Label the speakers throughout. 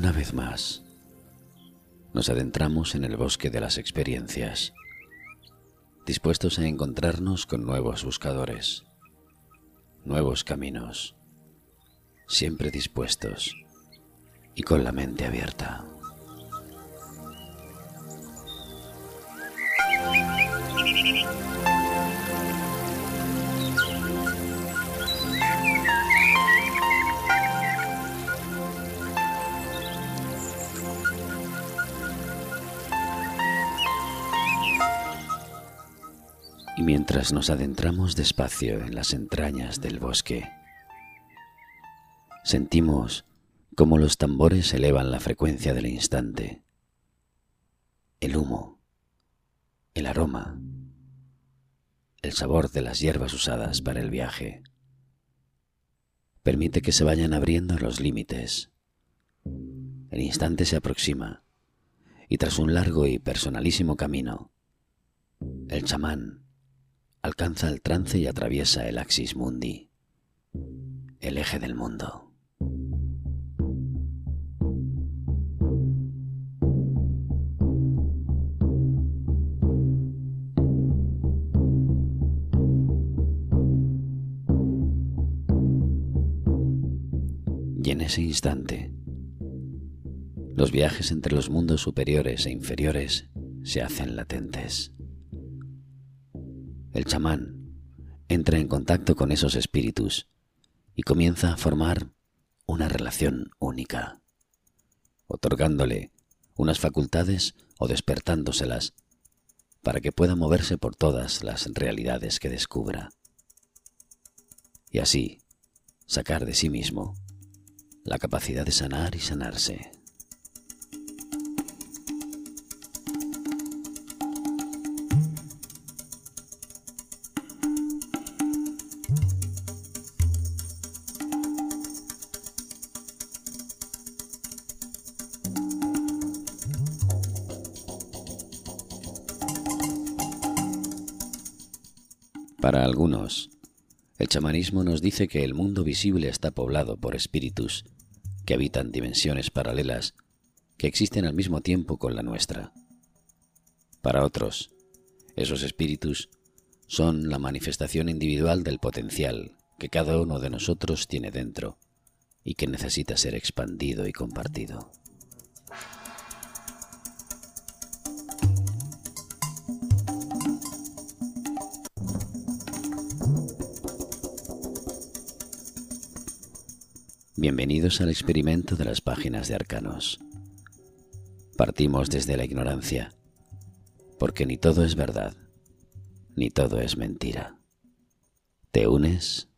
Speaker 1: Una vez más, nos adentramos en el bosque de las experiencias, dispuestos a encontrarnos con nuevos buscadores, nuevos caminos, siempre dispuestos y con la mente abierta. Y mientras nos adentramos despacio en las entrañas del bosque, sentimos cómo los tambores elevan la frecuencia del instante, el humo, el aroma, el sabor de las hierbas usadas para el viaje. Permite que se vayan abriendo los límites. El instante se aproxima y tras un largo y personalísimo camino, el chamán alcanza el trance y atraviesa el axis mundi, el eje del mundo. Y en ese instante, los viajes entre los mundos superiores e inferiores se hacen latentes el chamán entra en contacto con esos espíritus y comienza a formar una relación única, otorgándole unas facultades o despertándoselas para que pueda moverse por todas las realidades que descubra. Y así sacar de sí mismo la capacidad de sanar y sanarse. Chamanismo nos dice que el mundo visible está poblado por espíritus que habitan dimensiones paralelas que existen al mismo tiempo con la nuestra. Para otros, esos espíritus son la manifestación individual del potencial que cada uno de nosotros tiene dentro y que necesita ser expandido y compartido. Bienvenidos al experimento de las páginas de Arcanos. Partimos desde la ignorancia, porque ni todo es verdad, ni todo es mentira. ¿Te unes?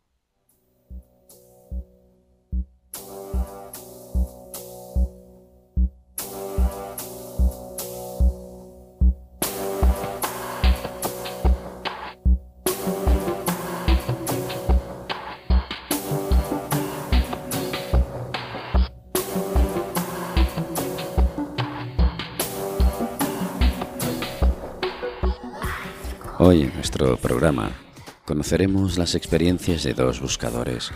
Speaker 1: Nuestro programa conoceremos las experiencias de dos buscadores.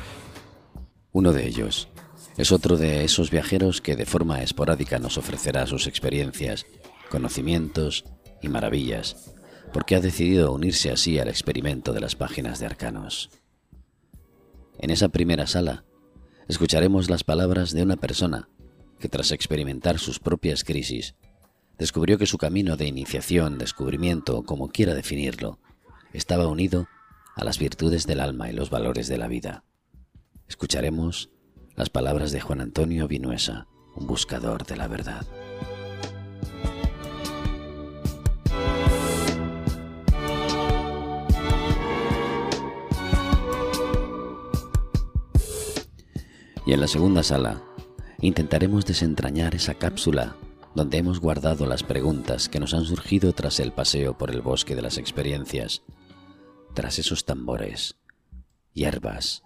Speaker 1: Uno de ellos es otro de esos viajeros que de forma esporádica nos ofrecerá sus experiencias, conocimientos y maravillas, porque ha decidido unirse así al experimento de las páginas de Arcanos. En esa primera sala escucharemos las palabras de una persona que tras experimentar sus propias crisis descubrió que su camino de iniciación, descubrimiento, como quiera definirlo, estaba unido a las virtudes del alma y los valores de la vida. Escucharemos las palabras de Juan Antonio Vinuesa, un buscador de la verdad. Y en la segunda sala intentaremos desentrañar esa cápsula donde hemos guardado las preguntas que nos han surgido tras el paseo por el bosque de las experiencias, tras esos tambores, hierbas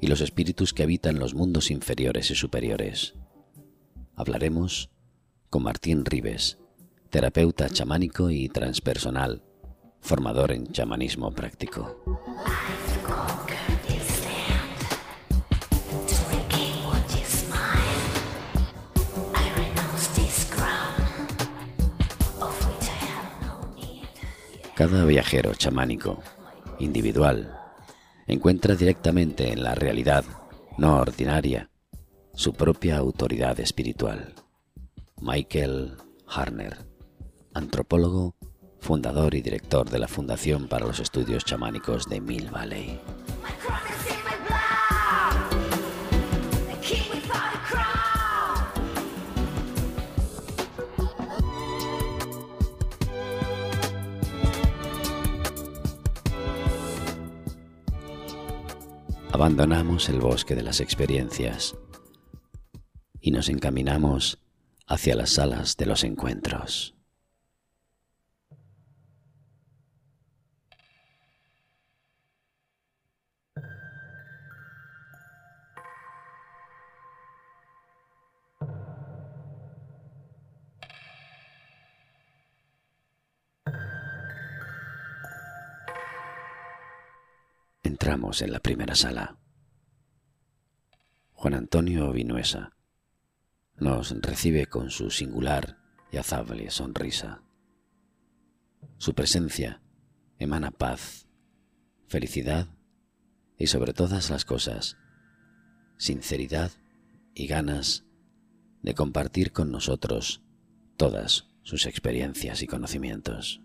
Speaker 1: y los espíritus que habitan los mundos inferiores y superiores. Hablaremos con Martín Rives, terapeuta chamánico y transpersonal, formador en chamanismo práctico. cada viajero chamánico individual, encuentra directamente en la realidad no ordinaria su propia autoridad espiritual. Michael Harner, antropólogo, fundador y director de la Fundación para los Estudios Chamánicos de Mill Valley. Abandonamos el bosque de las experiencias y nos encaminamos hacia las salas de los encuentros. Entramos en la primera sala. Juan Antonio Vinuesa nos recibe con su singular y azable sonrisa. Su presencia emana paz, felicidad y sobre todas las cosas, sinceridad y ganas de compartir con nosotros todas sus experiencias y conocimientos.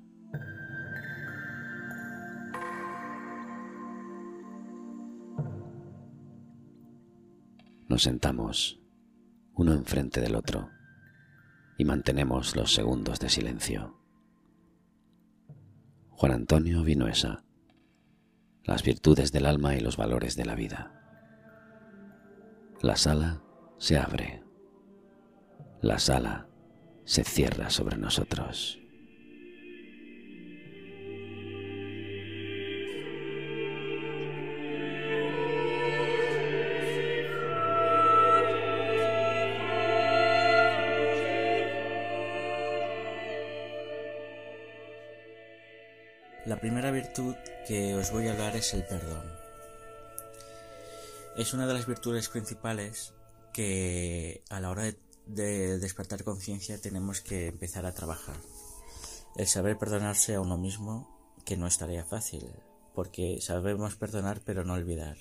Speaker 1: Nos sentamos, uno enfrente del otro, y mantenemos los segundos de silencio. Juan Antonio Vinuesa, las virtudes del alma y los valores de la vida. La sala se abre. La sala se cierra sobre nosotros.
Speaker 2: La primera virtud que os voy a hablar es el perdón. Es una de las virtudes principales que a la hora de, despertar conciencia tenemos que empezar a trabajar. El saber perdonarse a uno mismo, que no es tarea fácil, porque sabemos perdonar pero no olvidar.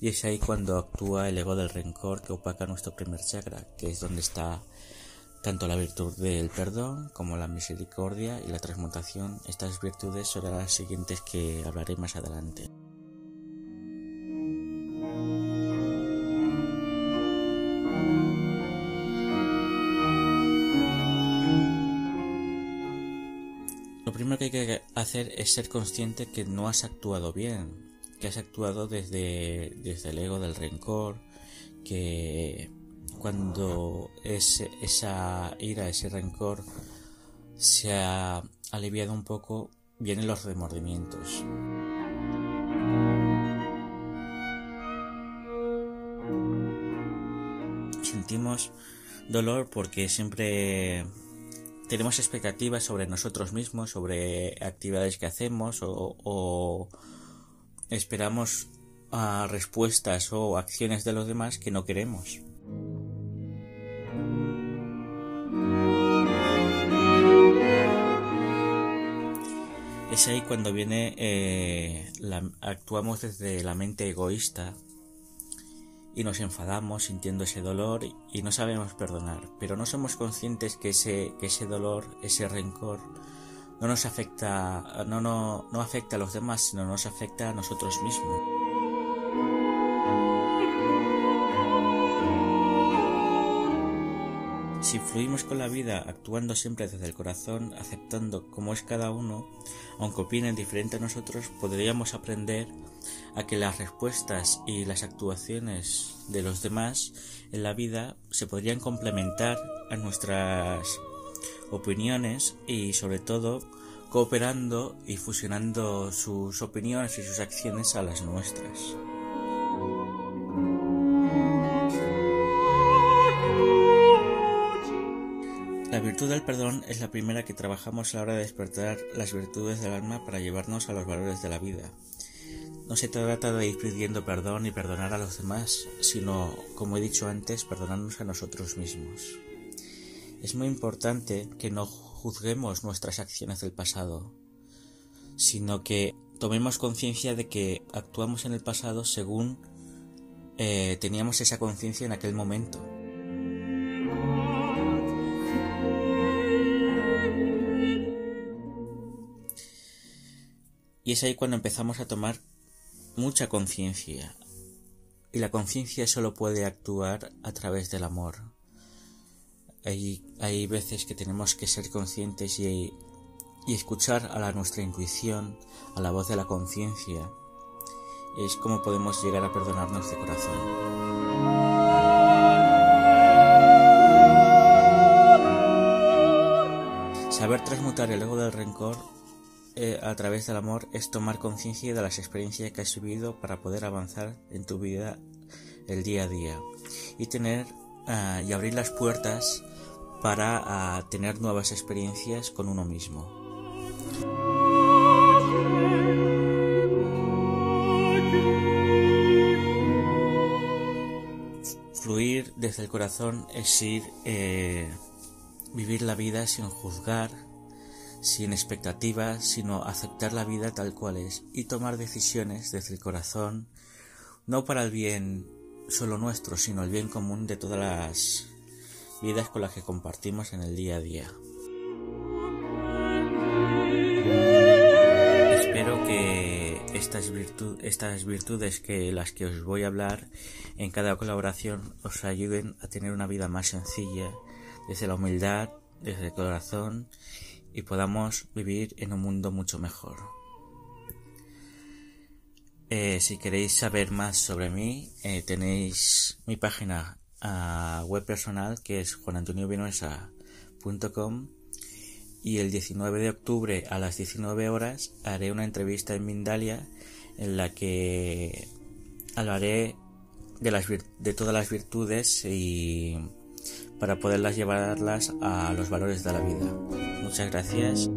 Speaker 2: Y es ahí cuando actúa el ego del rencor que opaca nuestro primer chakra, que es donde está tanto la virtud del perdón como la misericordia y la transmutación, estas virtudes son las siguientes que hablaré más adelante. Lo primero que hay que hacer es ser consciente que no has actuado bien, que has actuado desde, desde el ego del rencor, que cuando esa ira, ese rencor se ha aliviado un poco, vienen los remordimientos. Sentimos dolor porque siempre tenemos expectativas sobre nosotros mismos, sobre actividades que hacemos o, esperamos respuestas o acciones de los demás que no queremos. Es ahí cuando viene, eh, actuamos desde la mente egoísta y nos enfadamos sintiendo ese dolor y, no sabemos perdonar, pero no somos conscientes que ese, que ese dolor, ese rencor, no nos afecta, no, no, no afecta a los demás, sino nos afecta a nosotros mismos. Si fluimos con la vida actuando siempre desde el corazón, aceptando cómo es cada uno, aunque opinen diferente a nosotros, podríamos aprender a que las respuestas y las actuaciones de los demás en la vida se podrían complementar a nuestras opiniones y sobre todo cooperando y fusionando sus opiniones y sus acciones a las nuestras. La virtud del perdón es la primera que trabajamos a la hora de despertar las virtudes del alma para llevarnos a los valores de la vida. No se trata de ir pidiendo perdón y perdonar a los demás, sino, como he dicho antes, perdonarnos a nosotros mismos. Es muy importante que no juzguemos nuestras acciones del pasado. sino que tomemos conciencia de que actuamos en el pasado según eh, teníamos esa conciencia en aquel momento. Y es ahí cuando empezamos a tomar mucha conciencia. Y la conciencia solo puede actuar a través del amor. Hay, hay veces que tenemos que ser conscientes y, y escuchar a la, nuestra intuición, a la voz de la conciencia. Es como podemos llegar a perdonarnos de corazón. Saber transmutar el ego del rencor eh, a través del amor es tomar conciencia de las experiencias que has vivido para poder avanzar en tu vida el día a día y tener ah, y abrir las puertas para ah, tener nuevas experiencias con uno mismo. Fluir desde el corazón es ir, eh, vivir la vida sin juzgar, sin expectativas, sino aceptar la vida tal cual es y tomar decisiones desde el corazón, no para el bien solo nuestro, sino el bien común de todas las vidas con las que compartimos en el día a día. Espero que estas, virtudes que las que os voy a hablar en cada colaboración os ayuden a tener una vida más sencilla, desde la humildad, desde el corazón y podamos vivir en un mundo mucho mejor. Eh, si queréis saber más sobre mí, eh, tenéis mi página web personal que es juanantoniovinuesa.com y el 19 de octubre a las 19 horas haré una entrevista en Mindalia en la que hablaré de, de todas las virtudes y para poderlas llevarlas a los valores de la vida. Muchas gracias.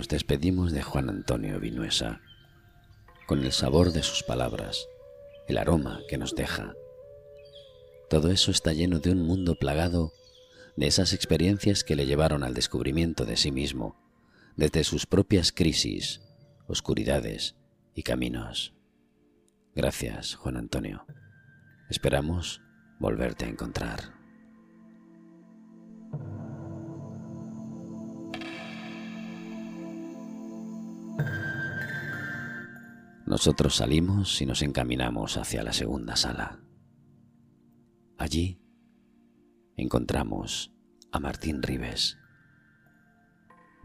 Speaker 1: Nos despedimos de Juan Antonio Vinuesa, con el sabor de sus palabras, el aroma que nos deja. Todo eso está lleno de un mundo plagado de esas experiencias que le llevaron al descubrimiento de sí mismo, desde sus propias crisis, oscuridades y caminos. Gracias, Juan Antonio. Esperamos volverte a encontrar. Nosotros salimos y nos encaminamos hacia la segunda sala. Allí encontramos a Martín Rives.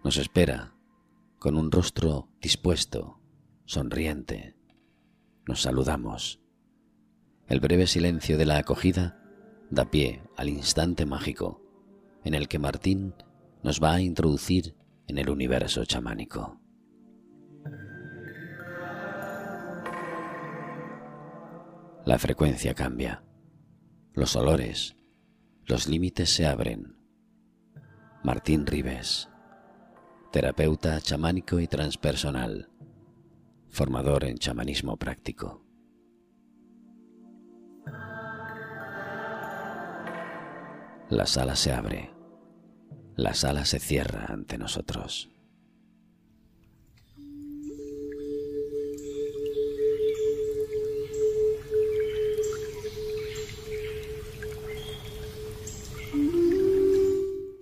Speaker 1: Nos espera con un rostro dispuesto, sonriente. Nos saludamos. El breve silencio de la acogida da pie al instante mágico en el que Martín nos va a introducir en el universo chamánico. La frecuencia cambia, los olores, los límites se abren. Martín Rives, terapeuta chamánico y transpersonal, formador en chamanismo práctico. La sala se abre, la sala se cierra ante nosotros.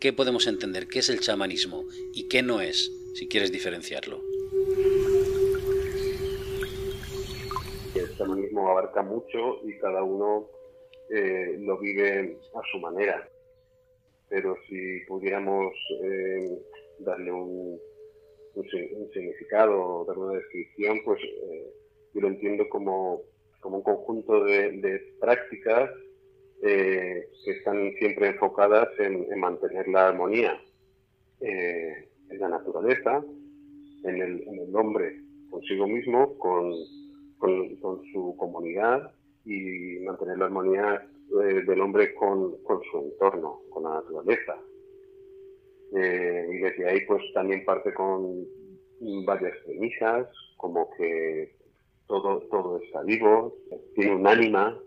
Speaker 1: ¿Qué podemos entender? ¿Qué es el chamanismo y qué no es, si quieres diferenciarlo?
Speaker 3: El chamanismo abarca mucho y cada uno eh, lo vive a su manera. Pero si pudiéramos eh, darle un, significado, darle una descripción, pues eh, yo lo entiendo como, como un conjunto de prácticas eh, están siempre enfocadas en, mantener la armonía, eh, en la naturaleza, en el, hombre consigo mismo, con, su comunidad y mantener la armonía eh, del hombre con, con, su entorno, con la naturaleza. Eh, y desde ahí pues también parte con varias premisas, como que todo, todo está vivo, tiene un ánima,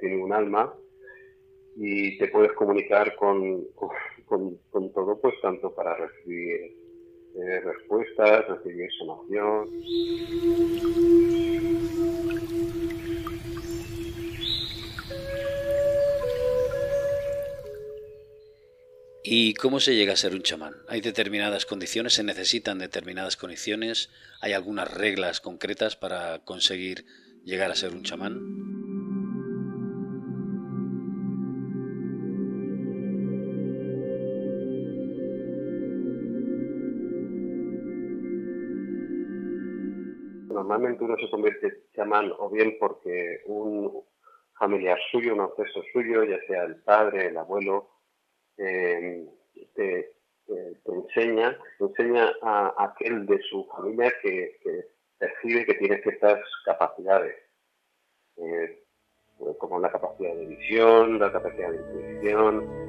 Speaker 3: tiene un alma y te puedes comunicar con, con, todo, pues tanto para recibir eh, respuestas, recibir sanación.
Speaker 1: ¿Y cómo se llega a ser un chamán? ¿Hay determinadas condiciones? ¿Se necesitan determinadas condiciones? ¿Hay algunas reglas concretas para conseguir llegar a ser un chamán?
Speaker 3: Normalmente uno se convierte chamán o bien porque un familiar suyo, un ancestro suyo, ya sea el padre, el abuelo, eh, te, enseña, enseña a, aquel de su familia que, percibe que tiene ciertas capacidades, eh, como la capacidad de visión, la capacidad de intuición,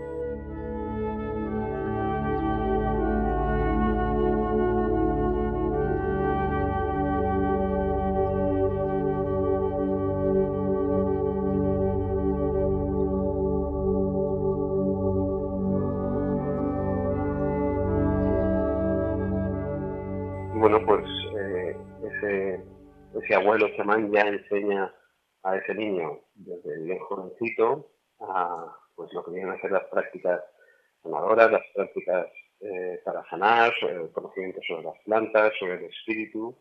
Speaker 3: abuelo chamán ya enseña a ese niño desde bien jovencito a pues lo que vienen a ser las prácticas sanadoras, las prácticas eh, para sanar, el conocimiento sobre las plantas, sobre el espíritu.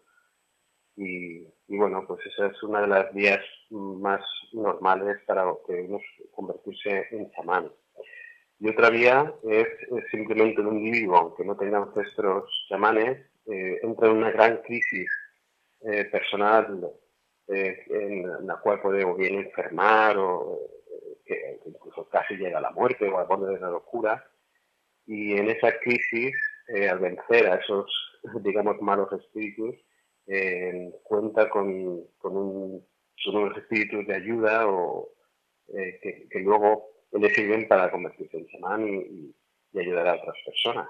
Speaker 3: Y, bueno, pues esa es una de las vías más normales para que uno convertirse en chamán. Y otra vía es, simplemente un individuo, aunque no tenga ancestros chamanes, eh, entra en una gran crisis eh, personal eh, en la cual puede o bien enfermar o eh, incluso casi llega a la muerte o al borde de la locura. Y en esa crisis, al vencer a esos, digamos, malos espíritus, cuenta con, con, un, unos espíritus de ayuda o que, luego le sirven para convertirse en chamán y, y ayudar a otras personas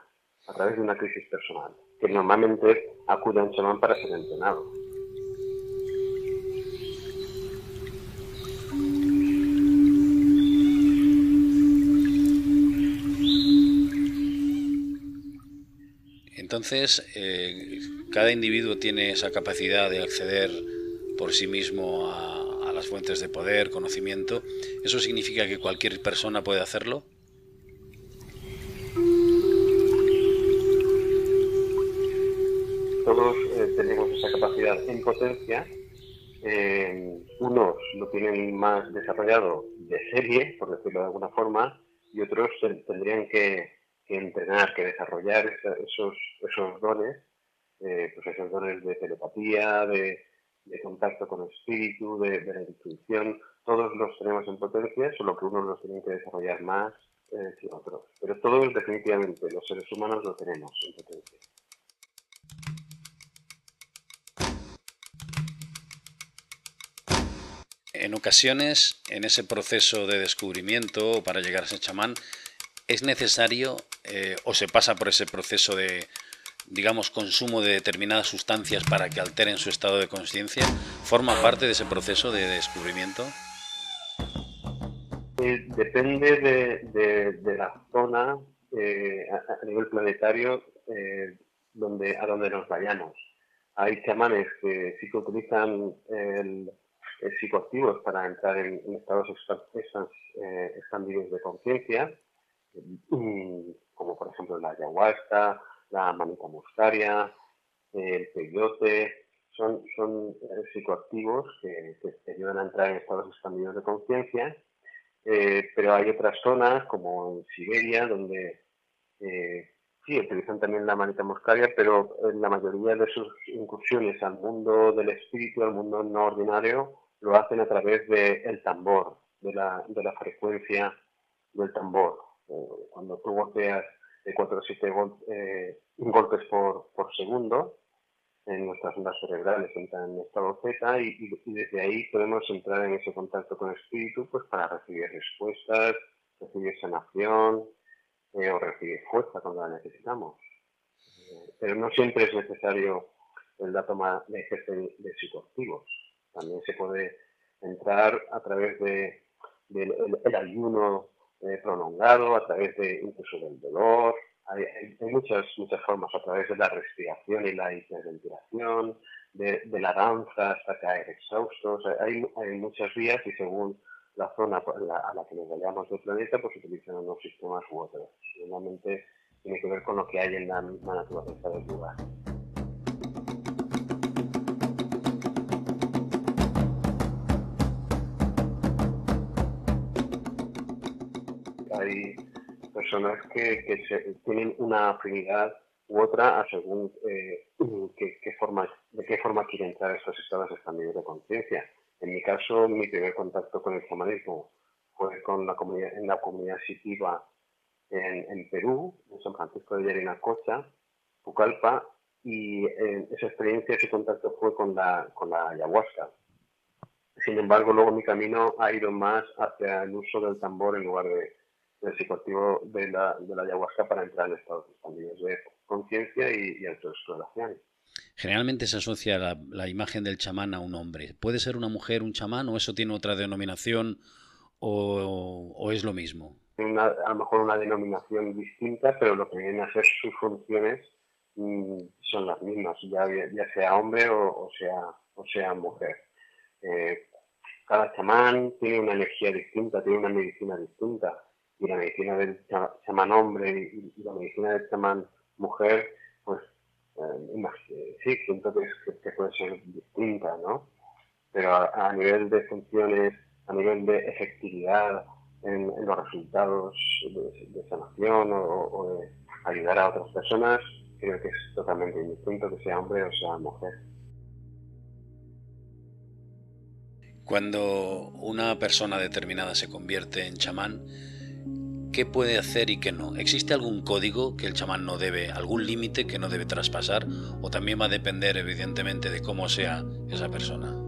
Speaker 3: a través de una crisis personal, que normalmente acude a un chamán para ser entrenado.
Speaker 1: Entonces, eh, cada individuo tiene esa capacidad de acceder por sí mismo a, las fuentes de poder, conocimiento. ¿Eso significa que cualquier persona puede hacerlo?
Speaker 3: Todos eh, tenemos esa capacidad en potencia. Eh, unos lo tienen más desarrollado de serie, por decirlo de alguna forma, y otros tendrían que que entrenar, que desarrollar esos, esos dones, eh, pues esos dones de telepatía, de, contacto con el espíritu, de, la intuición, todos los tenemos en potencia, solo que unos los tienen que desarrollar más eh, que otros. Pero todos definitivamente, los seres humanos lo tenemos en potencia.
Speaker 1: En ocasiones, en ese proceso de descubrimiento para llegar a ser chamán, es necesario eh, o se pasa por ese proceso de, digamos, consumo de determinadas sustancias para que alteren su estado de conciencia? ¿Forma parte de ese proceso de descubrimiento?
Speaker 3: Eh, depende de, la zona eh, a, nivel planetario donde, a donde nos vayamos. Hay chamanes que sí que utilizan el, psicoactivos para entrar en, estados expandidos de conciencia como por ejemplo la ayahuasca, la manita muscaria, el peyote, son, son eh, psicoactivos que, te ayudan a entrar en estados expandidos de conciencia, eh, pero hay otras zonas como en Siberia donde eh, sí utilizan también la manita muscaria, pero la mayoría de sus incursiones al mundo del espíritu, al mundo no ordinario, lo hacen a través del tambor, de la, de la frecuencia del tambor cuando tú volteas de 4 a 7 eh, golpes por, por segundo en nuestras ondas cerebrales entran en estado Z y, desde ahí podemos entrar en ese contacto con el espíritu pues para recibir respuestas, recibir sanación eh, o recibir fuerza cuando la necesitamos. Eh, pero no siempre es necesario el dato de ejercicio de psicoactivos. También se puede entrar a través de, del el ayuno eh, prolongado, a través de incluso del dolor, hay, muchas, muchas formas a través de la respiración y la hiperventilación, de, de la danza hasta caer exhaustos. Hay, hay muchas vías y según la zona a la que nos vayamos del planeta, pues utilizan unos sistemas u otros. Normalmente tiene que ver con lo que hay en la misma naturaleza del lugar. Hay personas que, que tienen una afinidad u otra a según eh, qué, forma, de qué forma quieren entrar a esos estados expandidos de conciencia. En mi caso, mi primer contacto con el shamanismo fue con la comunidad, en la comunidad sitiva en, en Perú, en San Francisco de Yarinacocha, Pucallpa, y eh, esa experiencia, ese contacto fue con la, con la ayahuasca. Sin embargo, luego mi camino ha ido más hacia el uso del tambor en lugar de, psicoactivo de la, de la ayahuasca para entrar en estados expandidos de conciencia y, y, autoexploración.
Speaker 1: Generalmente se asocia la, la, imagen del chamán a un hombre. ¿Puede ser una mujer un chamán o eso tiene otra denominación o, o es lo mismo?
Speaker 3: Una, a lo mejor una denominación distinta, pero lo que vienen a ser sus funciones mmm, son las mismas, ya, ya sea hombre o, o, sea, o sea mujer. Eh, cada chamán tiene una energía distinta, tiene una medicina distinta y la medicina del chamán hombre y, la medicina del chamán mujer, pues eh, sí, siento que, puede ser distinta, ¿no? Pero a, nivel de funciones, a nivel de efectividad en, los resultados de, sanación o, de ayudar a otras personas, creo que es totalmente indistinto que sea hombre o sea mujer.
Speaker 1: Cuando una persona determinada se convierte en chamán, qué puede hacer y qué no. ¿Existe algún código que el chamán no debe, algún límite que no debe traspasar? ¿O también va a depender evidentemente de cómo sea esa persona?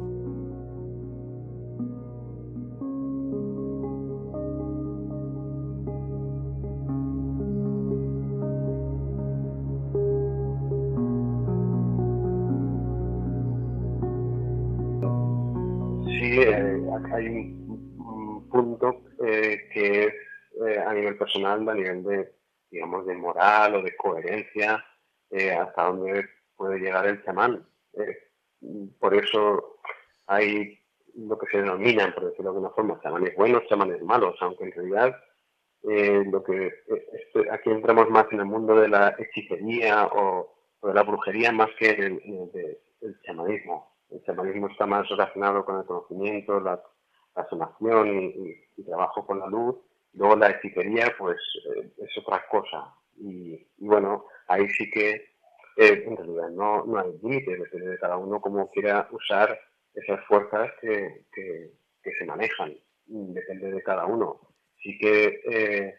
Speaker 3: Nivel personal, a nivel de, digamos, de moral o de coherencia, eh, hasta dónde puede llegar el chamán. Eh, por eso hay lo que se denominan, por decirlo de alguna forma, chamanes buenos, chamanes malos, aunque en realidad lo que este, aquí entramos más en el mundo de la hechicería o, de la brujería más que en el, chamanismo. El chamanismo está más relacionado con el conocimiento, la, sanación y, trabajo con la luz Luego la hechicería, pues eh, es otra cosa. Y, bueno, ahí sí que eh, en realidad no, no hay límite, depende de cada uno cómo quiera usar esas fuerzas que, que, se manejan. Depende de cada uno. Sí que eh,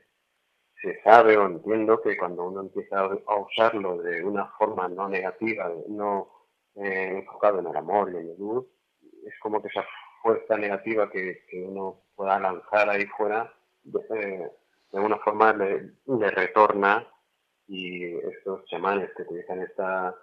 Speaker 3: se sabe o entiendo que cuando uno empieza a usarlo de una forma no negativa, no enfocado en el amor y en la luz, es como que esa fuerza negativa que, que uno pueda lanzar ahí fuera de, alguna forma le, retorna y estos chamanes que utilizan esta,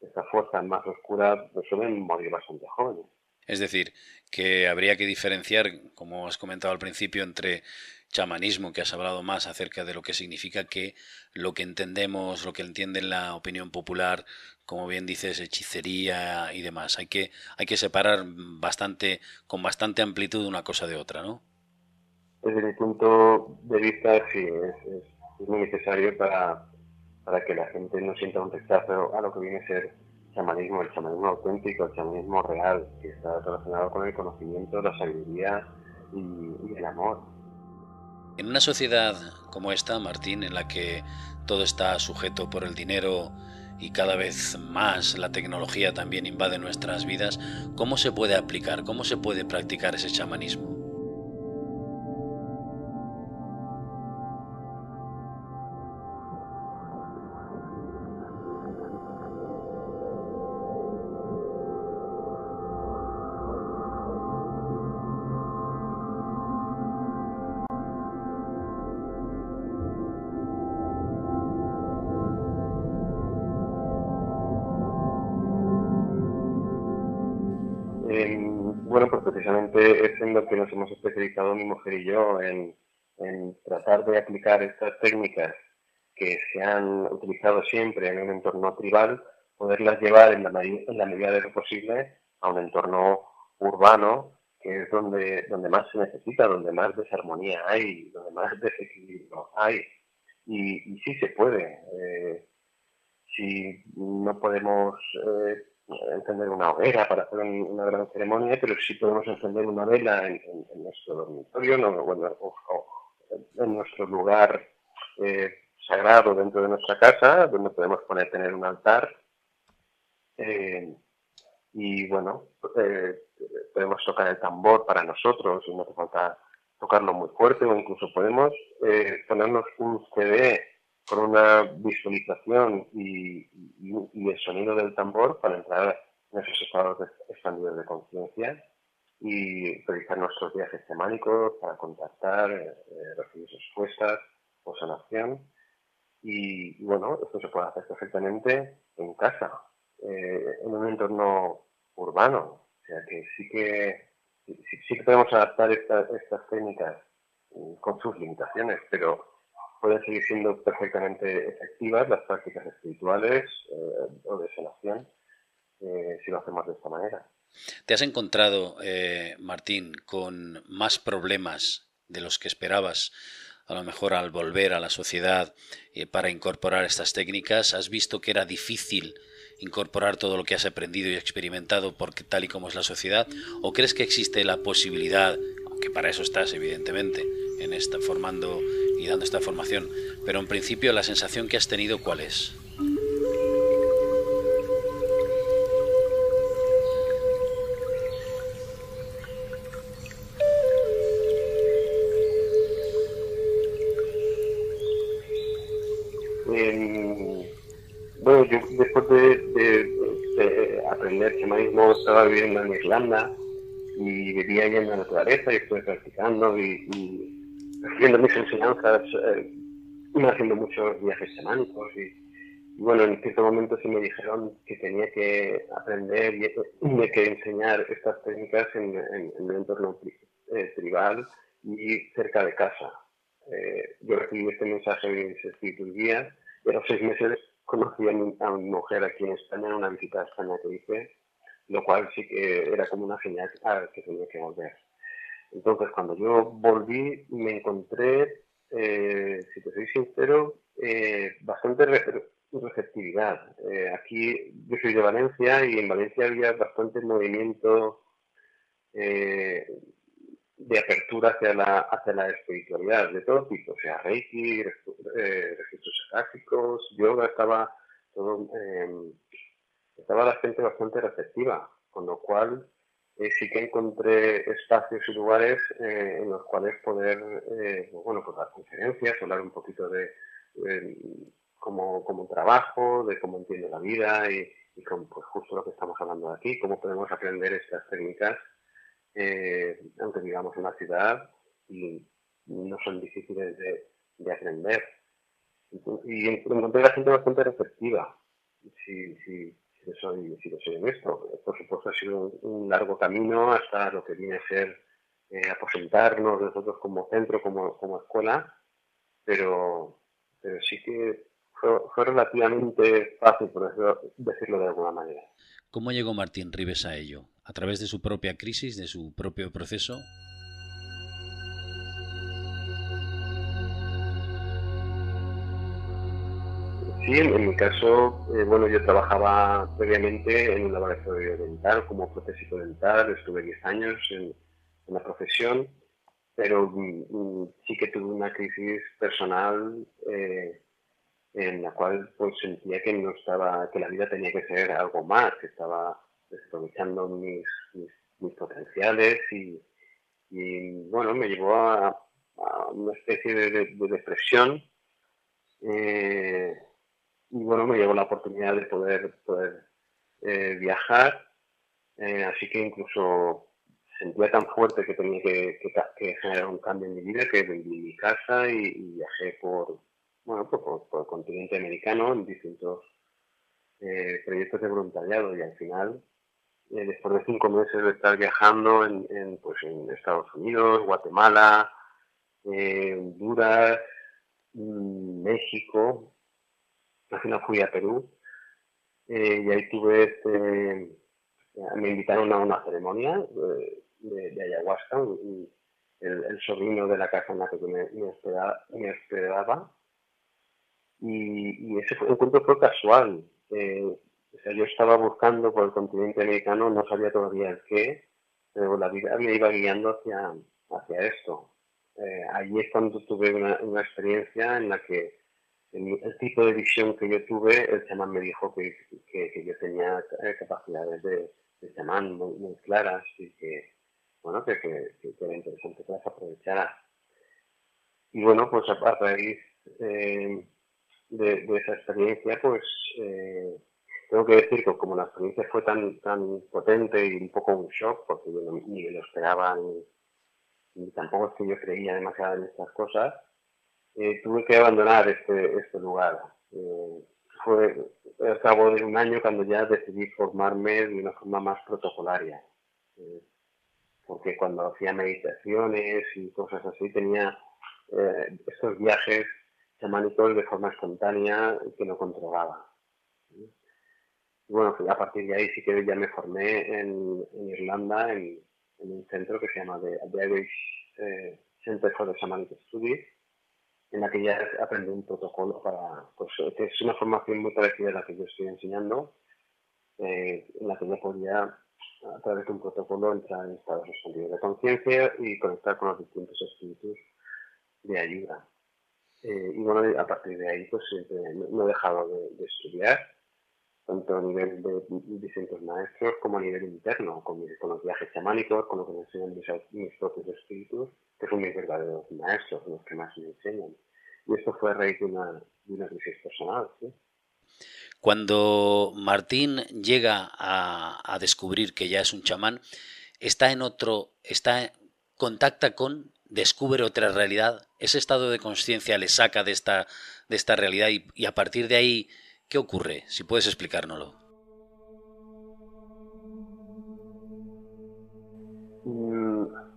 Speaker 3: esta fuerza más oscura pues suelen morir bastante jóvenes.
Speaker 1: Es decir, que habría que diferenciar, como has comentado al principio, entre chamanismo, que has hablado más acerca de lo que significa que lo que entendemos, lo que entiende la opinión popular, como bien dices, hechicería y demás. Hay que, hay que separar bastante, con bastante amplitud una cosa de otra, ¿no?
Speaker 3: Desde mi punto de vista, sí, es, muy necesario para, para, que la gente no sienta un rechazo a lo que viene a ser chamanismo, el chamanismo auténtico, el chamanismo real, que está relacionado con el conocimiento, la sabiduría y, y el amor.
Speaker 1: En una sociedad como esta, Martín, en la que todo está sujeto por el dinero y cada vez más la tecnología también invade nuestras vidas, ¿cómo se puede aplicar, cómo se puede practicar ese chamanismo?
Speaker 3: Es en lo que nos hemos especializado mi mujer y yo, en, tratar de aplicar estas técnicas que se han utilizado siempre en un entorno tribal, poderlas llevar en la, en la medida de lo posible a un entorno urbano, que es donde, donde más se necesita, donde más desarmonía hay, donde más desequilibrio hay. Y, y sí se puede. Eh, si no podemos eh, encender una hoguera para hacer una gran ceremonia, pero sí podemos encender una vela en, nuestro dormitorio o, en nuestro lugar eh, sagrado dentro de nuestra casa, donde podemos poner tener un altar. Eh, y bueno, eh, podemos tocar el tambor para nosotros, y no hace falta tocarlo muy fuerte, o incluso podemos ponernos un CD con una visualización y, el sonido del tambor para entrar en esos estados expandidos de conciencia y realizar nuestros viajes temánicos para contactar, eh, recibir respuestas o sanación. Y, bueno, esto se puede hacer perfectamente en casa, eh, en un entorno urbano. O sea que sí que, sí, que podemos adaptar estas técnicas mm, con sus limitaciones, pero pueden seguir siendo perfectamente efectivas las prácticas espirituales eh, o de sanación eh, si lo hacemos de esta manera.
Speaker 1: ¿Te has encontrado, eh, Martín, con más problemas de los que esperabas? A lo mejor al volver a la sociedad para incorporar estas técnicas, ¿has visto que era difícil incorporar todo lo que has aprendido y experimentado porque tal y como es la sociedad? ¿O crees que existe la posibilidad, aunque para eso estás evidentemente, en esta formando y dando esta formación, pero en principio la sensación que has tenido, ¿cuál es?
Speaker 3: bueno, yo después de, aprender chamanismo estaba viviendo en Irlanda y vivía ahí en la naturaleza y estuve practicando y recibiendo mis enseñanzas, eh, haciendo muchos viajes semánicos y, bueno, en cierto momento sí me dijeron que tenía que aprender y, y que enseñar estas técnicas en, en, un entorno eh, tribal y cerca de casa. Eh, yo recibí este mensaje de mis espíritus guías y a seis meses conocí a mi, a mi, mujer aquí en España en una visita a España que hice, lo cual sí que era como una señal que tenía que volver. Entonces, cuando yo volví, me encontré, eh, si te soy sincero, eh, bastante receptividad. Eh, aquí yo soy de Valencia y en Valencia había bastante movimiento de apertura hacia la, hacia la espiritualidad de todo tipo, o sea, Reiki, registros gráficos, yoga, estaba todo, estaba la gente bastante receptiva, con lo cual eh, sí que encontré espacios y lugares eh, en los cuales poder, eh, bueno, pues dar conferencias, hablar un poquito de cómo, cómo, trabajo, de cómo entiendo la vida y, y con, pues justo lo que estamos hablando aquí, cómo podemos aprender estas técnicas, aunque vivamos en la ciudad y no son difíciles de, de aprender. Y encontré la gente bastante receptiva. Si, si, soy, si soy honesto. Por supuesto, ha sido un, largo camino hasta lo que viene a ser eh, aposentarnos nosotros como centro, como, como escuela, pero, pero sí que fue, relativamente fácil, por decirlo de alguna manera.
Speaker 1: ¿Cómo llegó Martín Rives a ello? ¿A través de su propia crisis, de su propio proceso?
Speaker 3: Sí, en, mi caso, eh, bueno, yo trabajaba previamente en un laboratorio dental como protésico dental, estuve 10 años en, la profesión, pero mm, mm, sí que tuve una crisis personal eh, en la cual pues sentía que no estaba, que la vida tenía que ser algo más, que estaba desaprovechando mis, mis, potenciales y, bueno, me llevó a, una especie de, depresión. Eh, y bueno, me llegó la oportunidad de poder, eh, viajar, eh, así que incluso sentía tan fuerte que tenía que, generar un cambio en mi vida que vendí mi casa y, viajé por, bueno, por, el continente americano en distintos eh, proyectos de voluntariado y al final después de cinco meses de estar viajando en, pues en Estados Unidos, Guatemala, Honduras, mm, México, final fui a Perú y ahí tuve este, me invitaron a una ceremonia de, ayahuasca, el, sobrino de la casa en la que me, me, esperaba, Y, ese encuentro fue casual. Eh, o sea, yo estaba buscando por el continente americano, no sabía todavía el qué, pero la vida me iba guiando hacia, hacia esto. Eh, allí es cuando tuve una, una experiencia en la que el, tipo de visión que yo tuve, el chamán me dijo que, que, yo tenía eh, capacidades de, de chamán muy, claras y que, bueno, que, que, era interesante que las aprovechara. Y bueno, pues a, raíz eh, de, esa experiencia, pues eh, tengo que decir que como la experiencia fue tan, tan potente y un poco un shock, porque yo ni lo esperaba, ni, tampoco es que yo creía demasiado en estas cosas, eh, tuve que abandonar este, este lugar. Eh, fue al cabo de un año cuando ya decidí formarme de una forma más protocolaria. Eh, porque cuando hacía meditaciones y cosas así tenía estos viajes chamánicos de forma espontánea que no controlaba. Y bueno, a partir de ahí sí que ya me formé en, Irlanda en, un centro que se llama The, Irish Center for the Shamanic Studies en la que ya aprendí un protocolo para, pues es una formación muy parecida a la que yo estoy enseñando, eh, en la que yo podía, a través de un protocolo, entrar en estados expandidos de conciencia y conectar con los distintos espíritus de ayuda. Eh, y bueno, a partir de ahí, pues no he dejado de, estudiar, tanto a nivel de, distintos maestros como a nivel interno, con, con los viajes chamánicos, con lo que me enseñan mis, mis propios espíritus que son mis verdaderos maestros, los que más me enseñan. Y esto fue a raíz de una, crisis personal.
Speaker 1: Cuando Martín llega a, descubrir que ya es un chamán, está en otro, está contacta con, descubre otra realidad, ese estado de conciencia le saca de esta, de esta realidad y, y, a partir de ahí, ¿qué ocurre? Si puedes explicárnoslo.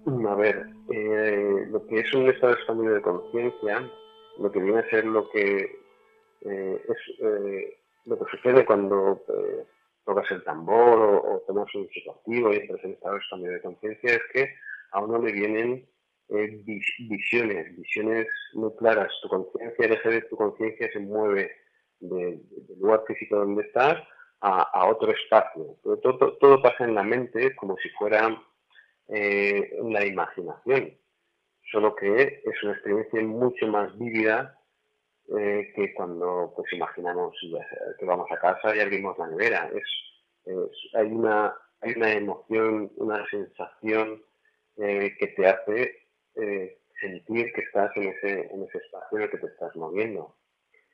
Speaker 3: A ver, eh, lo que es un estado expandido de conciencia, lo que viene a ser lo que eh, es eh, lo que sucede cuando tocas el tambor o, tomas un psicoactivo y entras en estado expandido de conciencia, es que a uno le vienen visiones, visiones muy claras. Tu conciencia, de tu conciencia se mueve del lugar físico donde estás a, otro espacio. Todo, todo, pasa en la mente como si fuera eh, la imaginación, solo que es una experiencia mucho más vívida eh, que cuando pues imaginamos que vamos a casa y abrimos la nevera. Es, hay, una, hay una emoción, una sensación eh, que te hace sentir que estás en ese, en ese espacio en el que te estás moviendo.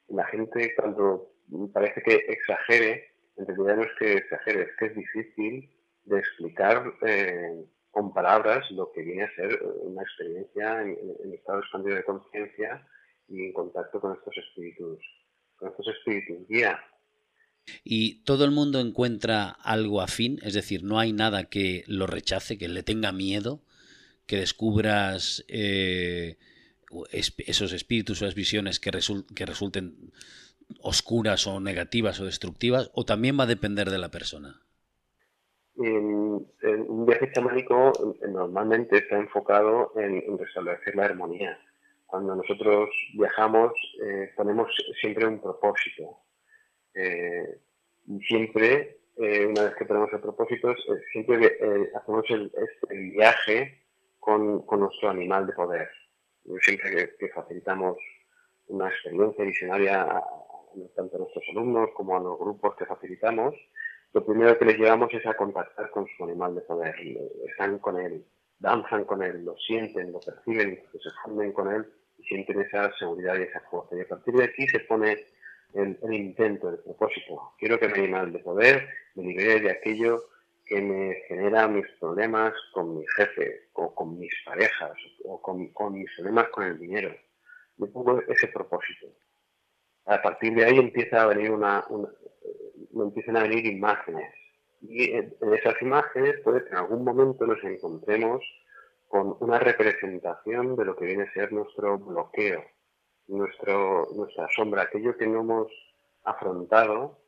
Speaker 3: La gente cuando parece que exagere, en realidad no es que exagere, es que es difícil de explicar con palabras lo que viene a ser eh, una experiencia en, estado expandido de conciencia y en contacto con estos espíritus, con estos espíritus guía.
Speaker 1: Y todo el mundo encuentra algo afín, es decir, no hay nada que lo rechace, que le tenga miedo, que descubras eh, esos espíritus o esas visiones que, que resulten oscuras o negativas o destructivas, o también va a depender de la persona
Speaker 3: un viaje chamánico normalmente está enfocado en, restablecer la armonía. Cuando nosotros viajamos eh, ponemos siempre un propósito. Eh, y siempre, eh, una vez que ponemos el propósito, siempre hacemos el, viaje con, nuestro animal de poder. Siempre que, facilitamos una experiencia visionaria tanto a nuestros alumnos como a los grupos que facilitamos, lo primero que les llevamos es a contactar con su animal de poder. Están con él, danzan con él, lo sienten, lo perciben, se funden con él y sienten esa seguridad y esa fuerza. Y a partir de aquí se pone el, intento, el propósito. Quiero que mi animal de poder me libere de aquello que me genera mis problemas con mi jefe, o con mis parejas, o con, mis problemas con el dinero. Me pongo ese propósito. A partir de ahí empieza a venir una, me empiezan a venir imágenes, Y en, esas imágenes puede que en algún momento nos encontremos con una representación de lo que viene a ser nuestro bloqueo, nuestro, nuestra sombra, aquello que no hemos afrontado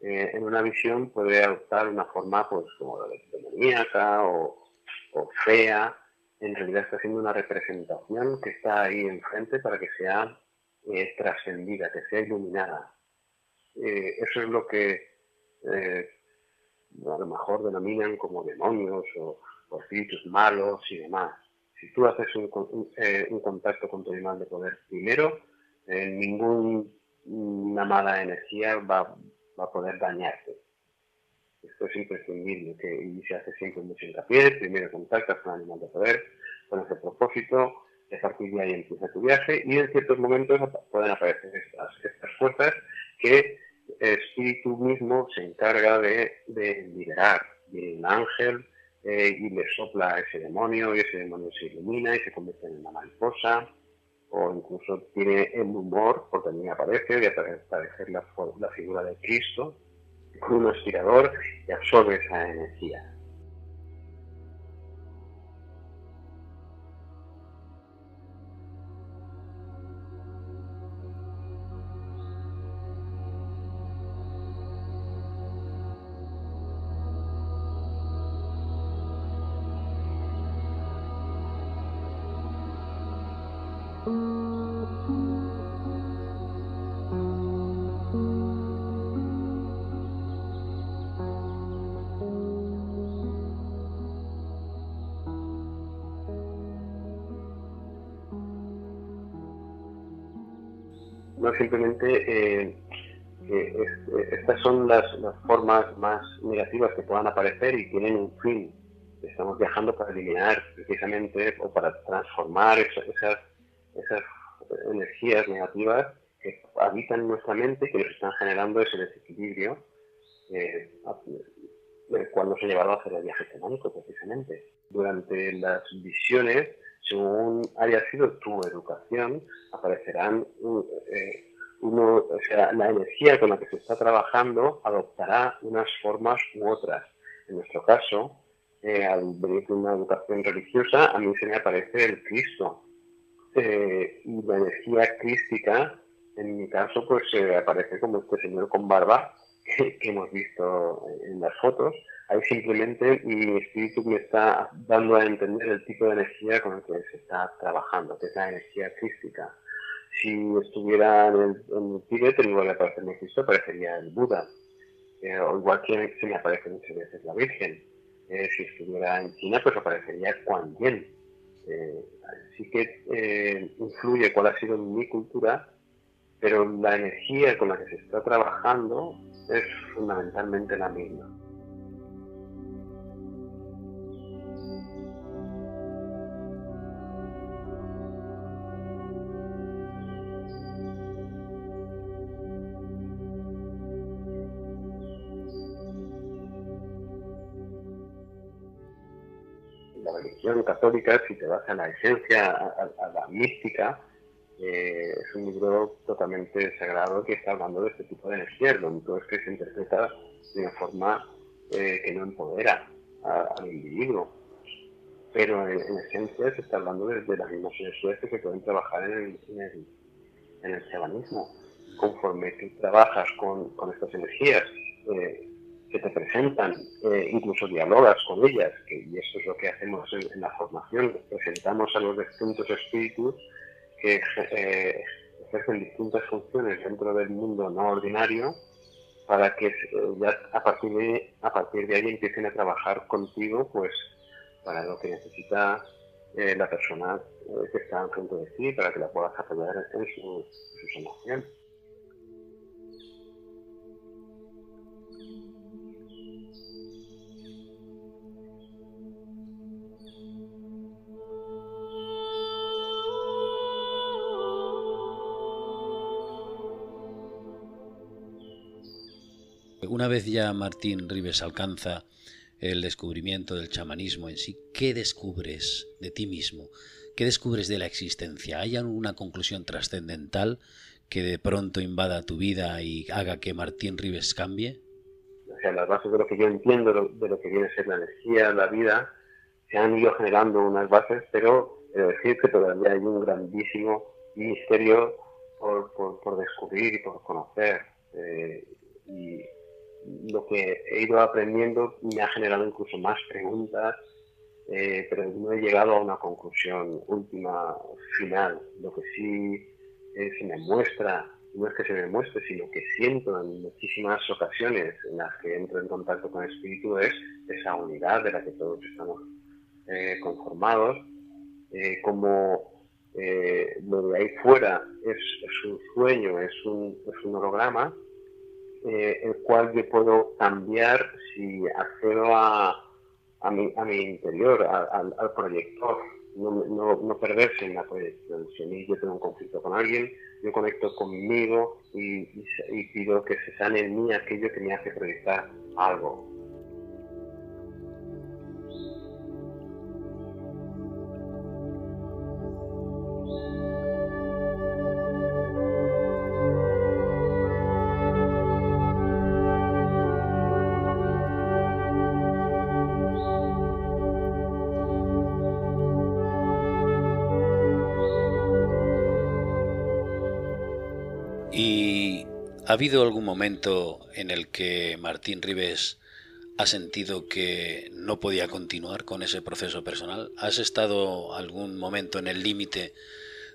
Speaker 3: eh, en una visión puede adoptar una forma pues como de demoníaca o, o fea, en realidad está haciendo una representación que está ahí enfrente para que sea eh, trascendida, que sea iluminada. Eh, eso es lo que eh, a lo mejor denominan como demonios o, espíritus malos y demás. Si tú haces un, contacto con tu animal de poder primero, ninguna mala energía va, va a poder dañarte. Esto es imprescindible que, y se hace siempre mucho hincapié. Primero contactas con el animal de poder con ese propósito, a partir de ahí empieza tu viaje y en ciertos momentos pueden aparecer estas, estas fuerzas que el espíritu mismo se encarga de, de liberar. Viene un ángel eh, y le sopla a ese demonio y ese demonio se ilumina y se convierte en una mariposa o incluso tiene el humor, porque también aparece, de aparecer la, la figura de Cristo, con un aspirador y absorbe esa energía. Simplemente eh, eh, estas son las, formas más negativas que puedan aparecer y tienen un fin. Estamos viajando para eliminar precisamente o para transformar esas, esas energías negativas que habitan nuestra mente que nos están generando ese desequilibrio eh, cual nos ha llevado a hacer el viaje temático precisamente. Durante las visiones según haya sido tu educación, aparecerán, eh, o sea, la energía con la que se está trabajando adoptará unas formas u otras. En nuestro caso, eh, al venir de una educación religiosa, a mí se me aparece el Cristo. Eh, y la energía crística, en mi caso, pues se aparece como este señor con barba que hemos visto en las fotos, Ahí simplemente mi espíritu me está dando a entender el tipo de energía con el que se está trabajando, que es la energía crística. Si estuviera en el, en Tíbet, en lugar de aparecerme Cristo, aparecería el Buda. Eh, o igual que se me aparece muchas veces la Virgen. Eh, si estuviera en China, pues aparecería Kuan Yin. Eh, así que influye cuál ha sido mi cultura, pero la energía con la que se está trabajando es fundamentalmente la misma. Católica, si te vas a la esencia, a, la mística, eh, es un libro totalmente sagrado que está hablando de este tipo de energía, donde todo es que se interpreta de una forma eh, que no empodera al individuo. Pero en, esencia se está hablando de, las mismas energías que se pueden trabajar en el, en el, en el chamanismo. Conforme tú trabajas con, con estas energías, eh, que te presentan, eh, incluso dialogas con ellas, que, y eso es lo que hacemos en, la formación, presentamos a los distintos espíritus que eh, ejercen distintas funciones dentro del mundo no ordinario para que eh, ya a partir de ahí empiecen a trabajar contigo pues para lo que necesita la persona que está enfrente de ti para que la puedas apoyar en, su, en.
Speaker 1: Una vez ya Martín Rives alcanza el descubrimiento del chamanismo en sí, ¿qué descubres de ti mismo? ¿Qué descubres de la existencia? ¿Hay alguna conclusión trascendental que de pronto invada tu vida y haga que Martín Rives cambie?
Speaker 3: sea, las bases de lo que yo entiendo, de lo que viene a ser la energía, la vida, se han ido generando unas bases, pero he de decir que todavía hay un grandísimo misterio por, por, descubrir y por conocer. Eh, y lo que he ido aprendiendo me ha generado incluso más preguntas, eh, pero no he llegado a una conclusión última, final. Lo que sí eh, se me muestra, no es que se me muestre, sino que siento en muchísimas ocasiones en las que entro en contacto con el espíritu es esa unidad de la que todos estamos eh, conformados, como lo de ahí fuera es, un sueño, es un, es un holograma, el cual yo puedo cambiar si accedo a, a mi, a mi interior, al, al proyector, no, no, no, perderse en la proyección. Si yo tengo un conflicto con alguien, yo conecto conmigo y, y, pido que se sane en mí aquello que me hace proyectar algo.
Speaker 1: Habido algún momento en el que Martín Rives ha sentido que no podía continuar con ese proceso personal? ¿Has estado algún momento en el límite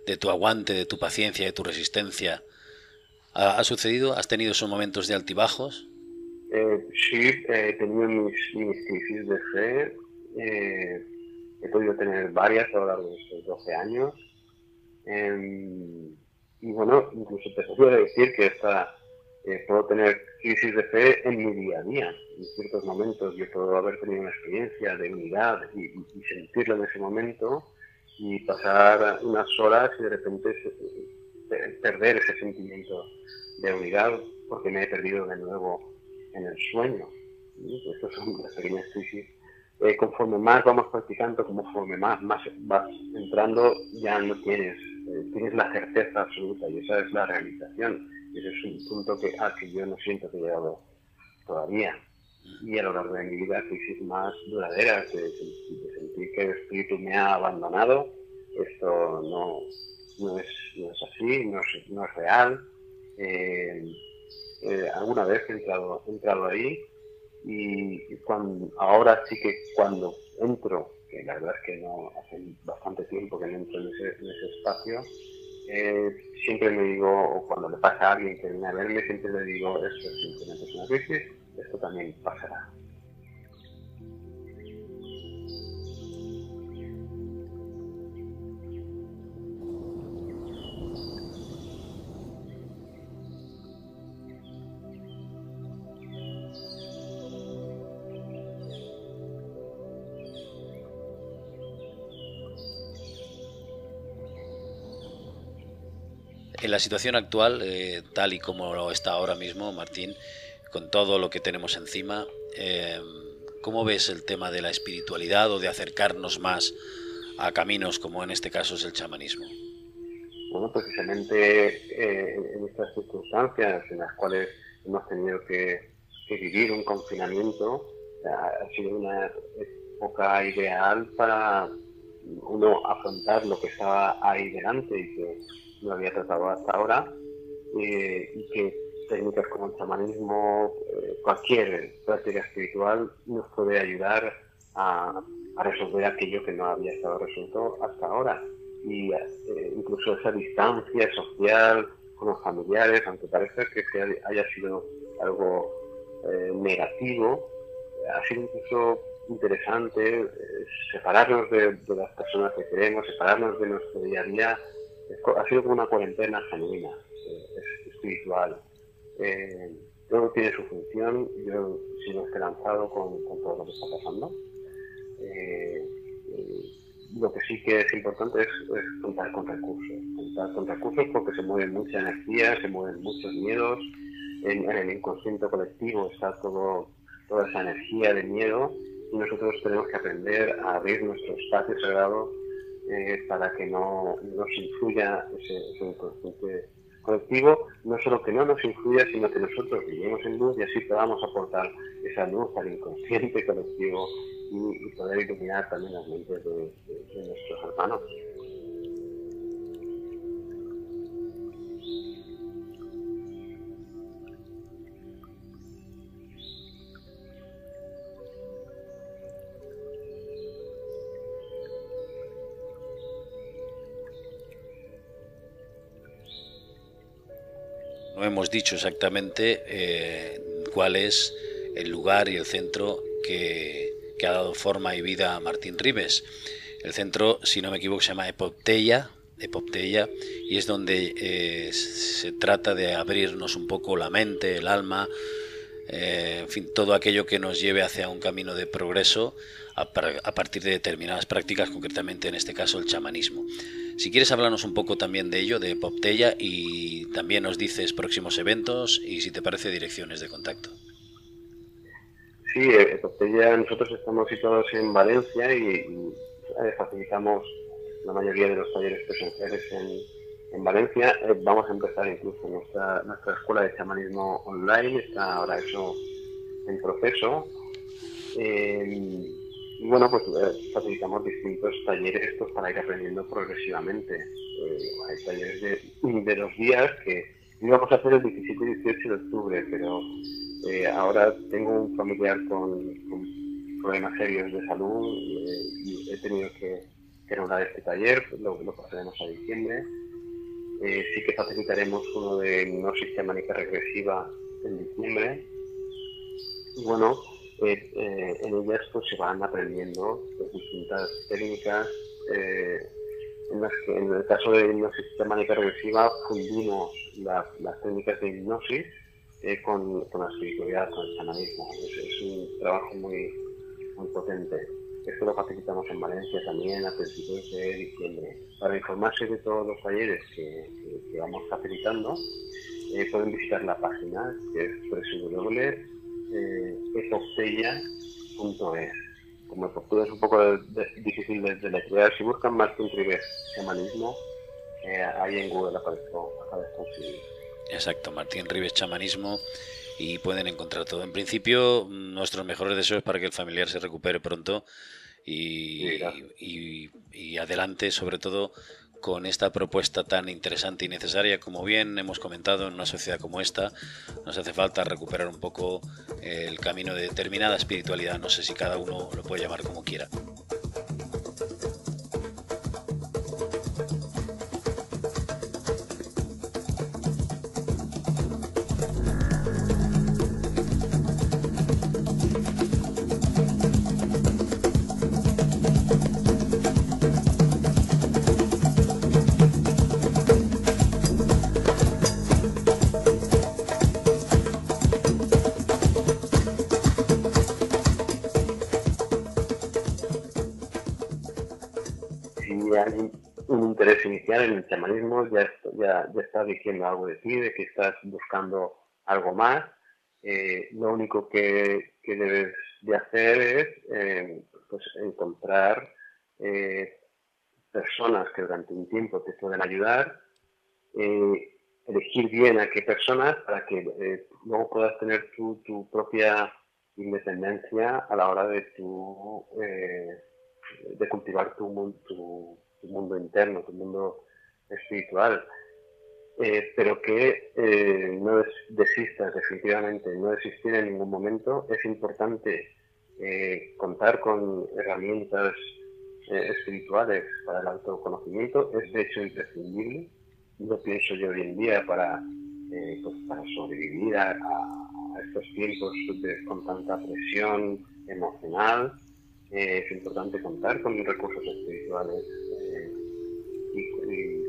Speaker 1: de tu aguante, de tu paciencia, de tu resistencia? ¿Ha, sucedido? ¿Has tenido esos momentos de altibajos?
Speaker 3: Eh, sí, he tenido mis, crisis de fe. Eh, he podido tener varias a lo largo de estos 12 años. Em, y bueno, incluso te puedo decir que esta, eh, puedo tener crisis de fe en mi día a día. En ciertos momentos yo puedo haber tenido una experiencia de unidad y, sentirlo en ese momento y pasar unas horas y de repente perder ese sentimiento de unidad porque me he perdido de nuevo en el sueño. Estas son las pequeñas crisis. Eh, conforme más vamos practicando, conforme más, más vas entrando, ya no tienes, eh, tienes la certeza absoluta y esa es la realización ese es un punto que, al que yo no siento que he llegado todavía. Y a lo largo de mi vida, crisis más duraderas, de, sentir que el espíritu me ha abandonado, esto no, no, es, no es así, no es, no es real. Eh, eh, alguna vez he entrado, he entrado ahí y ahora sí que cuando entro, que la verdad es que no hace bastante tiempo que no entro en ese, en ese espacio, eh, siempre me digo, o cuando le pasa a alguien que viene a verme, siempre le digo, eso es simplemente una crisis, esto también pasará.
Speaker 1: En la situación actual, eh, tal y como está ahora mismo, Martín, con todo lo que tenemos encima, eh, ¿cómo ves el tema de la espiritualidad o de acercarnos más a caminos como en este caso es el chamanismo?
Speaker 3: Bueno, precisamente eh, en estas circunstancias en las cuales hemos tenido que, vivir un confinamiento, ha sido una época ideal para uno afrontar lo que estaba ahí delante y que no había tratado hasta ahora eh, y que técnicas como el chamanismo, eh, cualquier práctica espiritual nos puede ayudar a, resolver aquello que no había estado resuelto hasta ahora. Y eh, incluso esa distancia social con los familiares, aunque parece que haya sido algo negativo, ha sido incluso interesante separarnos de, de, las personas que queremos, separarnos de nuestro día a día ha sido como una cuarentena genuina, eh, espiritual. Eh, tiene su función, yo sigo esperanzado con, con todo lo que está pasando. Eh, lo que sí que es importante es, contar con recursos, contar con recursos porque se mueven mucha energía, se mueven muchos miedos, en, en el inconsciente colectivo está todo, toda esa energía de miedo y nosotros tenemos que aprender a abrir nuestro espacio sagrado eh, para que no nos influya ese, inconsciente colectivo, no solo que no nos influya, sino que nosotros vivimos en luz y así podamos aportar esa luz al inconsciente colectivo y, poder iluminar también las mentes de nuestros hermanos.
Speaker 1: Hemos dicho exactamente eh, cuál es el lugar y el centro que, ha dado forma y vida a Martín Rives. El centro, si no me equivoco, se llama Epopteia, Epopteia y es donde eh, se trata de abrirnos un poco la mente, el alma, eh, en fin, todo aquello que nos lleve hacia un camino de progreso a, a partir de determinadas prácticas, concretamente en este caso el chamanismo. Si quieres hablarnos un poco también de ello, de Poptella, y también nos dices próximos eventos y si te parece direcciones de contacto.
Speaker 3: Sí, eh, Poptella, nosotros estamos situados en Valencia y, eh, facilitamos la mayoría de los talleres presenciales en, Valencia. Eh, vamos a empezar incluso nuestra, nuestra escuela de chamanismo online, está ahora eso en proceso. Y bueno, pues eh, facilitamos distintos talleres pues, para ir aprendiendo progresivamente. Eh, hay talleres de, de, los días que íbamos a hacer el 17 y 18 de octubre, pero eh, ahora tengo un familiar con, problemas serios de salud y he tenido que, que este taller, lo, lo pasaremos a diciembre. sí que facilitaremos uno de hipnosis chamánica regresiva en diciembre. Y bueno, eh, en ellas pues, se van aprendiendo pues, distintas técnicas eh, en las que en el caso de hipnosis sistemática regresiva fundimos las técnicas de hipnosis eh, con, con, la espiritualidad, con el chamanismo. Es, un trabajo muy, muy potente. Esto lo facilitamos en Valencia también a principios de diciembre. Para informarse de todos los talleres que, que, vamos facilitando, pueden visitar la página que es www eh, Como Epoptella es. Un poco difícil de, de si buscan Martín Ribes chamanismo, eh, ahí en Google aparece, aparece
Speaker 1: Exacto, Martín Ribes chamanismo y pueden encontrar todo. En principio, nuestros mejores deseos para que el familiar se recupere pronto y, y adelante, sobre todo con esta propuesta tan interesante y necesaria. Como bien hemos comentado, en una sociedad como esta nos hace falta recuperar un poco el camino de determinada espiritualidad. No sé si cada uno lo puede llamar como quiera.
Speaker 3: En el chamanismo ya, ya, ya estás diciendo algo de ti, de que estás buscando algo más. Eh, lo único que, que, debes de hacer es eh, pues encontrar eh, personas que durante un tiempo te pueden ayudar, elegir bien a qué personas para que luego puedas tener tu, tu, propia independencia a la hora de tu, de cultivar tu, tu, tu mundo interno, tu mundo espiritual, eh, pero que eh, no desistas definitivamente, no desistir en ningún momento. Es importante eh, contar con herramientas espirituales para el autoconocimiento, es de hecho imprescindible. Lo pienso yo hoy en día para, pues, para sobrevivir a, estos tiempos con tanta presión emocional. es importante contar con recursos espirituales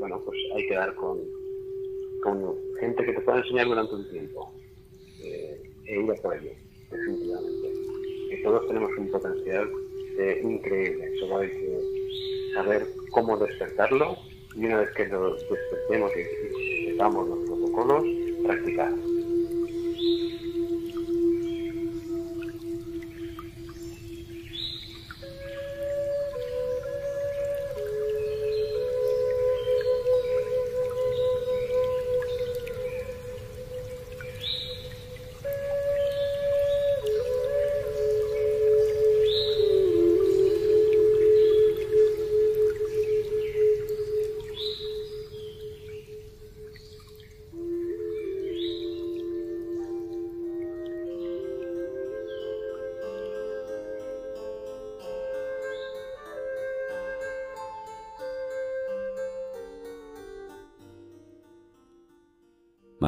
Speaker 3: bueno, pues hay que dar con, con gente que te pueda enseñar durante un tiempo eh, e ir a por ello, definitivamente. Que todos tenemos un potencial eh, increíble, solo hay que saber cómo despertarlo y una vez que lo despertemos y, y los protocolos, practicar.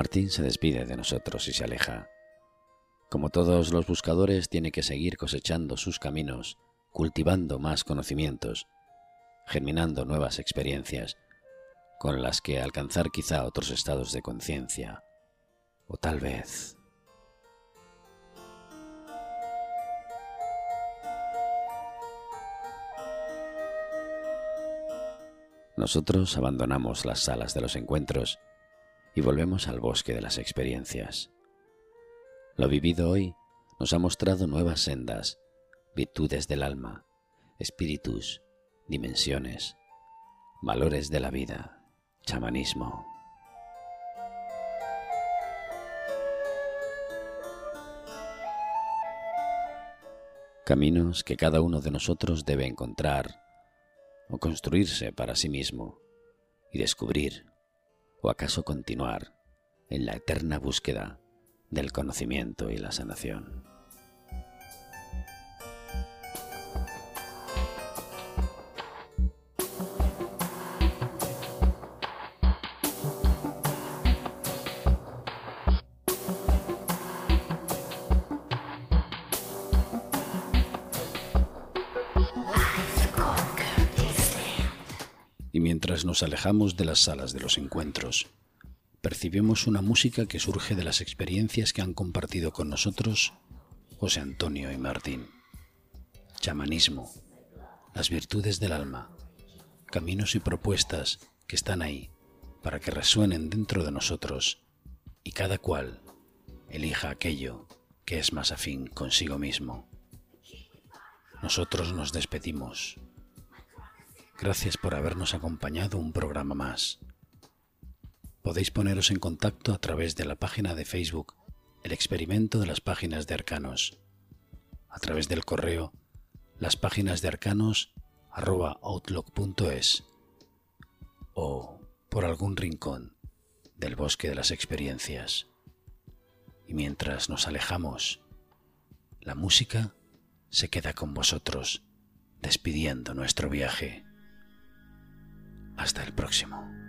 Speaker 1: Martín se despide de nosotros y se aleja. Como todos los buscadores, tiene que seguir cosechando sus caminos, cultivando más conocimientos, germinando nuevas experiencias, con las que alcanzar quizá otros estados de conciencia, o tal vez Nosotros abandonamos las salas de los encuentros y volvemos al bosque de las experiencias. Lo vivido hoy nos ha mostrado nuevas sendas, virtudes del alma, espíritus, dimensiones, valores de la vida, chamanismo. Caminos que cada uno de nosotros debe encontrar o construirse para sí mismo y descubrir o acaso continuar en la eterna búsqueda del conocimiento y la sanación. Mientras nos alejamos de las salas de los encuentros, percibimos una música que surge de las experiencias que han compartido con nosotros José Antonio y Martín. Chamanismo, las virtudes del alma, caminos y propuestas que están ahí para que resuenen dentro de nosotros y cada cual elija aquello que es más afín consigo mismo. Nosotros nos despedimos Gracias por habernos acompañado un programa más. Podéis poneros en contacto a través de la página de Facebook El experimento de las páginas de arcanos, a través del correo las páginas de arcanos outlook.es o por algún rincón del bosque de las experiencias. Y mientras nos alejamos, la música se queda con vosotros, despidiendo nuestro viaje. Hasta el próximo.